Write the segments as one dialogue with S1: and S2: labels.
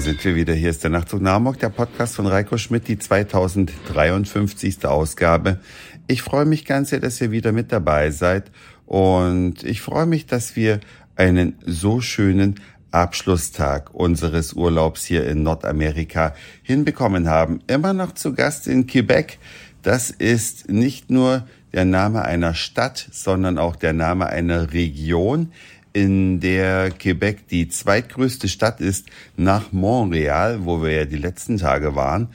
S1: Da sind wir wieder. Hier ist der Nachtzug Namok, der Podcast von Reiko Schmidt, die 2053. Ausgabe. Ich freue mich ganz sehr, dass ihr wieder mit dabei seid. Und ich freue mich, dass wir einen so schönen Abschlusstag unseres Urlaubs hier in Nordamerika hinbekommen haben. Immer noch zu Gast in Quebec. Das ist nicht nur der Name einer Stadt, sondern auch der Name einer Region, in der Quebec die zweitgrößte Stadt ist nach Montreal, wo wir ja die letzten Tage waren.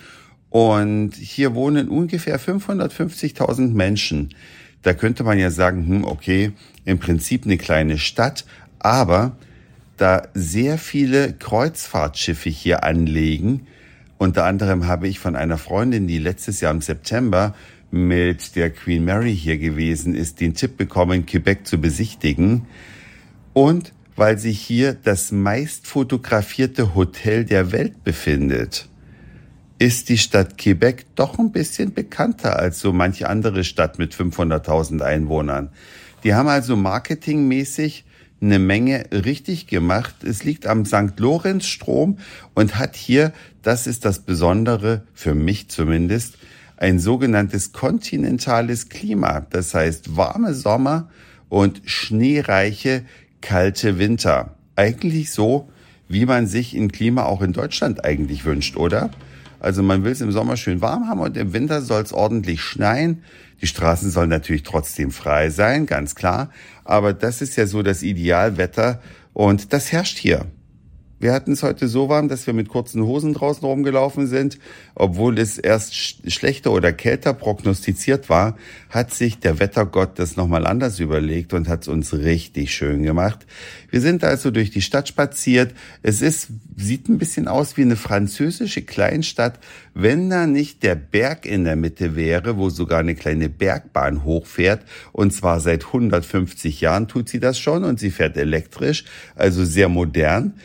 S1: Und hier wohnen ungefähr 550.000 Menschen. Da könnte man ja sagen, hm, okay, im Prinzip eine kleine Stadt, aber da sehr viele Kreuzfahrtschiffe hier anlegen, unter anderem habe ich von einer Freundin, die letztes Jahr im September mit der Queen Mary hier gewesen ist, den Tipp bekommen, Quebec zu besichtigen. Und weil sich hier das meist fotografierte Hotel der Welt befindet, ist die Stadt Quebec doch ein bisschen bekannter als so manche andere Stadt mit 500.000 Einwohnern. Die haben also marketingmäßig eine Menge richtig gemacht. Es liegt am St. Lorenz Strom und hat hier, das ist das Besondere, für mich zumindest, ein sogenanntes kontinentales Klima. Das heißt warme Sommer und schneereiche, kalte Winter. Eigentlich so, wie man sich ein Klima auch in Deutschland eigentlich wünscht, oder? Also man will es im Sommer schön warm haben und im Winter soll es ordentlich schneien. Die Straßen sollen natürlich trotzdem frei sein, ganz klar. Aber das ist ja so das Idealwetter und das herrscht hier. Wir hatten es heute so warm, dass wir mit kurzen Hosen draußen rumgelaufen sind. Obwohl es erst schlechter oder kälter prognostiziert war, hat sich der Wettergott das nochmal anders überlegt und hat es uns richtig schön gemacht. Wir sind also durch die Stadt spaziert. Es ist, sieht ein bisschen aus wie eine französische Kleinstadt, wenn da nicht der Berg in der Mitte wäre, wo sogar eine kleine Bergbahn hochfährt. Und zwar seit 150 Jahren tut sie das schon und sie fährt elektrisch, also sehr modern.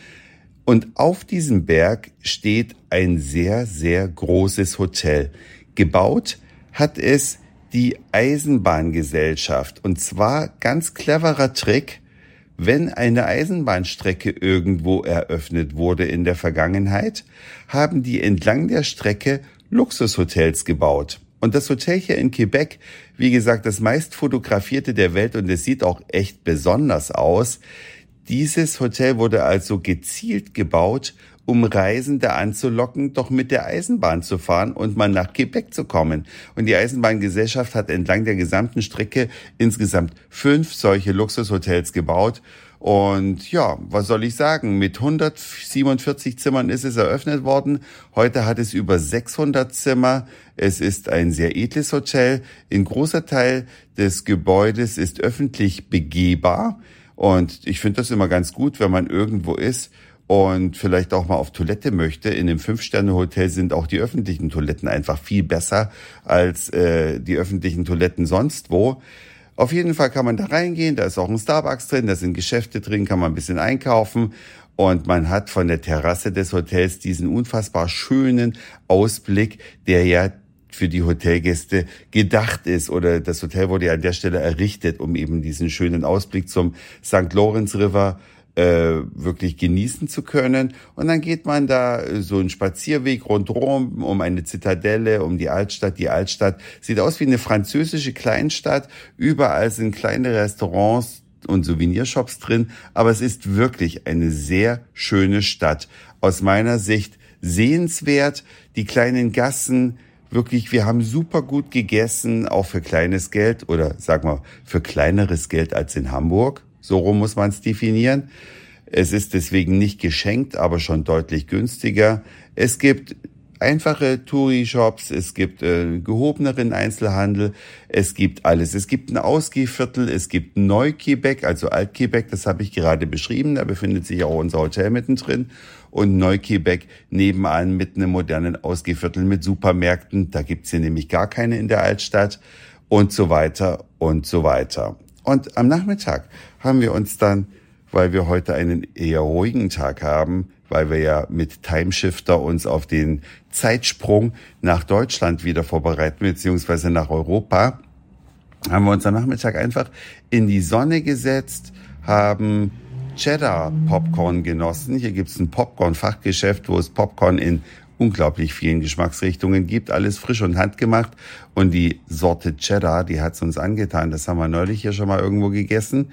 S1: Und auf diesem Berg steht ein sehr, sehr großes Hotel. Gebaut hat es die Eisenbahngesellschaft. Und zwar ganz cleverer Trick, wenn eine Eisenbahnstrecke irgendwo eröffnet wurde in der Vergangenheit, haben die entlang der Strecke Luxushotels gebaut. Und das Hotel hier in Quebec, wie gesagt, das meist fotografierte der Welt und es sieht auch echt besonders aus. Dieses Hotel wurde also gezielt gebaut, um Reisende anzulocken, doch mit der Eisenbahn zu fahren und mal nach Quebec zu kommen. Und die Eisenbahngesellschaft hat entlang der gesamten Strecke insgesamt fünf solche Luxushotels gebaut. Und ja, was soll ich sagen? Mit 147 Zimmern ist es eröffnet worden. Heute hat es über 600 Zimmer. Es ist ein sehr edles Hotel. Ein großer Teil des Gebäudes ist öffentlich begehbar. Und ich finde das immer ganz gut, wenn man irgendwo ist und vielleicht auch mal auf Toilette möchte. In dem Fünf-Sterne-Hotel sind auch die öffentlichen Toiletten einfach viel besser als äh, die öffentlichen Toiletten sonst wo. Auf jeden Fall kann man da reingehen, da ist auch ein Starbucks drin, da sind Geschäfte drin, kann man ein bisschen einkaufen und man hat von der Terrasse des Hotels diesen unfassbar schönen Ausblick, der ja für die Hotelgäste gedacht ist oder das Hotel wurde ja an der Stelle errichtet, um eben diesen schönen Ausblick zum St. Lawrence River äh, wirklich genießen zu können. Und dann geht man da so einen Spazierweg rundherum um eine Zitadelle, um die Altstadt. Die Altstadt sieht aus wie eine französische Kleinstadt. Überall sind kleine Restaurants und Souvenirshops drin. Aber es ist wirklich eine sehr schöne Stadt. Aus meiner Sicht sehenswert. Die kleinen Gassen, wirklich, wir haben super gut gegessen, auch für kleines Geld oder sag mal für kleineres Geld als in Hamburg. So rum muss man es definieren. Es ist deswegen nicht geschenkt, aber schon deutlich günstiger. Es gibt einfache Touri-Shops, es gibt äh, gehobeneren Einzelhandel, es gibt alles. Es gibt ein Ausgehviertel, es gibt Neu-Quebec, also Alt-Quebec, das habe ich gerade beschrieben, da befindet sich auch unser Hotel mittendrin. Und Neu-Quebec nebenan mit einem modernen Ausgehviertel mit Supermärkten, da gibt's hier nämlich gar keine in der Altstadt und so weiter und so weiter. Und am Nachmittag haben wir uns dann, weil wir heute einen eher ruhigen Tag haben, weil wir ja mit Timeshifter uns auf den Zeitsprung nach Deutschland wieder vorbereiten, beziehungsweise nach Europa, haben wir uns am Nachmittag einfach in die Sonne gesetzt, haben Cheddar Popcorn genossen. Hier gibt's ein Popcorn-Fachgeschäft, wo es Popcorn in unglaublich vielen Geschmacksrichtungen gibt. Alles frisch und handgemacht. Und die Sorte Cheddar, die hat's uns angetan. Das haben wir neulich hier schon mal irgendwo gegessen.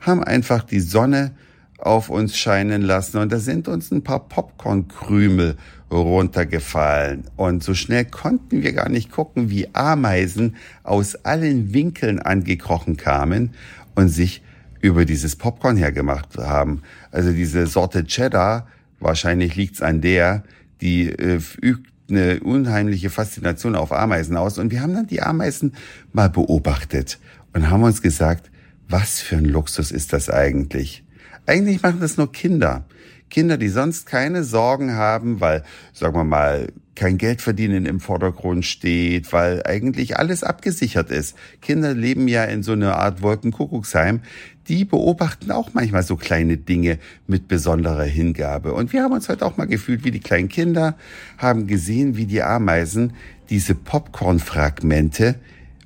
S1: Haben einfach die Sonne auf uns scheinen lassen. Und da sind uns ein paar Popcornkrümel runtergefallen. Und so schnell konnten wir gar nicht gucken, wie Ameisen aus allen Winkeln angekrochen kamen und sich über dieses Popcorn hergemacht haben. Also diese Sorte Cheddar, wahrscheinlich liegt's an der, die äh, übt eine unheimliche Faszination auf Ameisen aus. Und wir haben dann die Ameisen mal beobachtet und haben uns gesagt, was für ein Luxus ist das eigentlich? Eigentlich machen das nur Kinder. Kinder, die sonst keine Sorgen haben, weil, sagen wir mal, kein Geld verdienen im Vordergrund steht, weil eigentlich alles abgesichert ist. Kinder leben ja in so einer Art Wolkenkuckucksheim. Die beobachten auch manchmal so kleine Dinge mit besonderer Hingabe. Und wir haben uns heute auch mal gefühlt wie die kleinen Kinder, haben gesehen, wie die Ameisen diese Popcornfragmente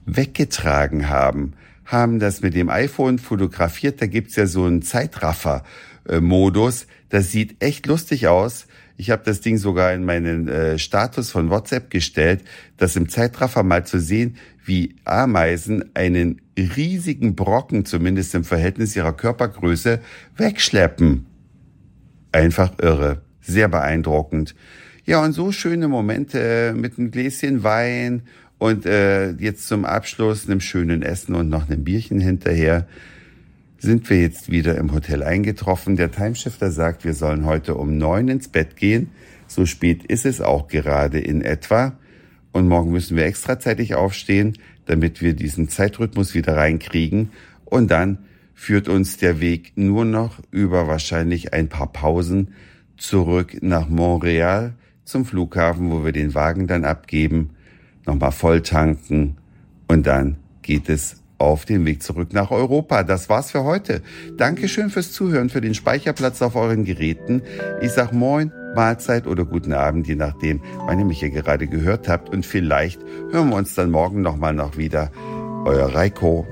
S1: weggetragen haben haben das mit dem iPhone fotografiert. Da gibt's ja so einen Zeitraffer-Modus. Das sieht echt lustig aus. Ich habe das Ding sogar in meinen äh, Status von WhatsApp gestellt, das im Zeitraffer mal zu sehen, wie Ameisen einen riesigen Brocken, zumindest im Verhältnis ihrer Körpergröße, wegschleppen. Einfach irre. Sehr beeindruckend. Ja, und so schöne Momente mit einem Gläschen Wein und äh, jetzt zum Abschluss einem schönen Essen und noch einem Bierchen hinterher sind wir jetzt wieder im Hotel eingetroffen. Der Timeshifter sagt, wir sollen heute um neun ins Bett gehen. So spät ist es auch gerade in etwa. Und morgen müssen wir extra zeitig aufstehen, damit wir diesen Zeitrhythmus wieder reinkriegen. Und dann führt uns der Weg nur noch über wahrscheinlich ein paar Pausen zurück nach Montreal zum Flughafen, wo wir den Wagen dann abgeben nochmal voll tanken und dann geht es auf den Weg zurück nach Europa. Das war's für heute. Dankeschön fürs Zuhören, für den Speicherplatz auf euren Geräten. Ich sag Moin, Mahlzeit oder guten Abend, je nachdem, wann ihr mich hier gerade gehört habt. Und vielleicht hören wir uns dann morgen nochmal noch wieder. Euer Reiko.